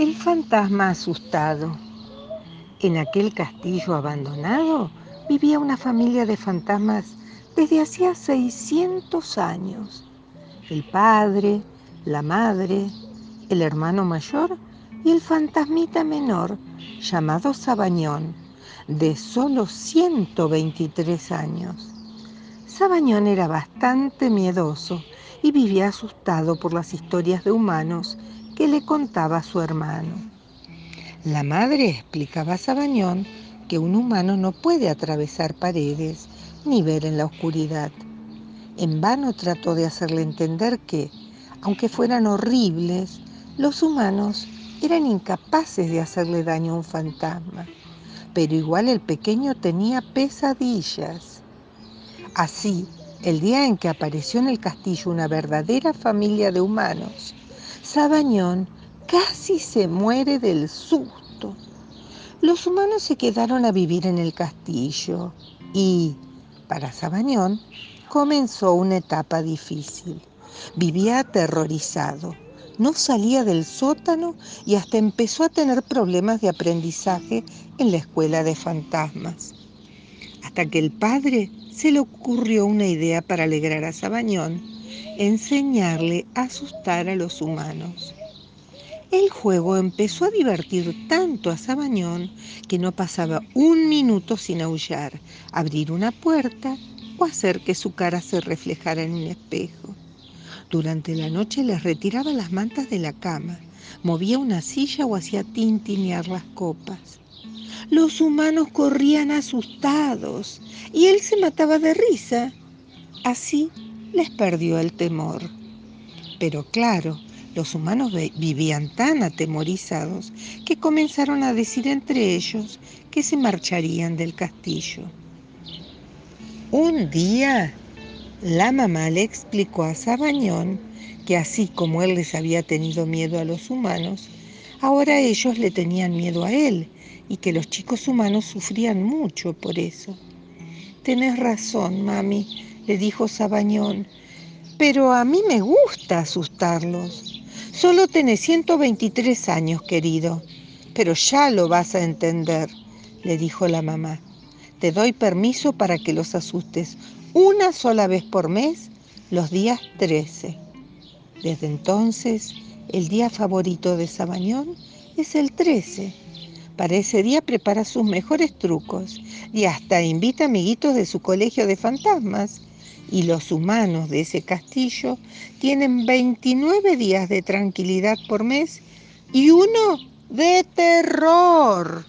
El fantasma asustado. En aquel castillo abandonado vivía una familia de fantasmas desde hacía 600 años. El padre, la madre, el hermano mayor y el fantasmita menor llamado Sabañón, de solo 123 años. Sabañón era bastante miedoso y vivía asustado por las historias de humanos que le contaba su hermano. La madre explicaba a Sabañón que un humano no puede atravesar paredes ni ver en la oscuridad. En vano trató de hacerle entender que, aunque fueran horribles, los humanos eran incapaces de hacerle daño a un fantasma. Pero igual el pequeño tenía pesadillas. Así, el día en que apareció en el castillo una verdadera familia de humanos, Sabañón casi se muere del susto. Los humanos se quedaron a vivir en el castillo y, para Sabañón, comenzó una etapa difícil. Vivía aterrorizado, no salía del sótano y hasta empezó a tener problemas de aprendizaje en la escuela de fantasmas. Hasta que el padre se le ocurrió una idea para alegrar a Sabañón enseñarle a asustar a los humanos. El juego empezó a divertir tanto a Sabañón que no pasaba un minuto sin aullar, abrir una puerta o hacer que su cara se reflejara en un espejo. Durante la noche les retiraba las mantas de la cama, movía una silla o hacía tintinear las copas. Los humanos corrían asustados y él se mataba de risa. Así les perdió el temor. Pero claro, los humanos vivían tan atemorizados que comenzaron a decir entre ellos que se marcharían del castillo. Un día, la mamá le explicó a Sabañón que así como él les había tenido miedo a los humanos, ahora ellos le tenían miedo a él y que los chicos humanos sufrían mucho por eso. Tenés razón, mami, le dijo Sabañón, pero a mí me gusta asustarlos. Solo tenés 123 años, querido, pero ya lo vas a entender, le dijo la mamá. Te doy permiso para que los asustes una sola vez por mes, los días 13. Desde entonces, el día favorito de Sabañón es el 13. Para ese día prepara sus mejores trucos y hasta invita amiguitos de su colegio de fantasmas. Y los humanos de ese castillo tienen 29 días de tranquilidad por mes y uno de terror.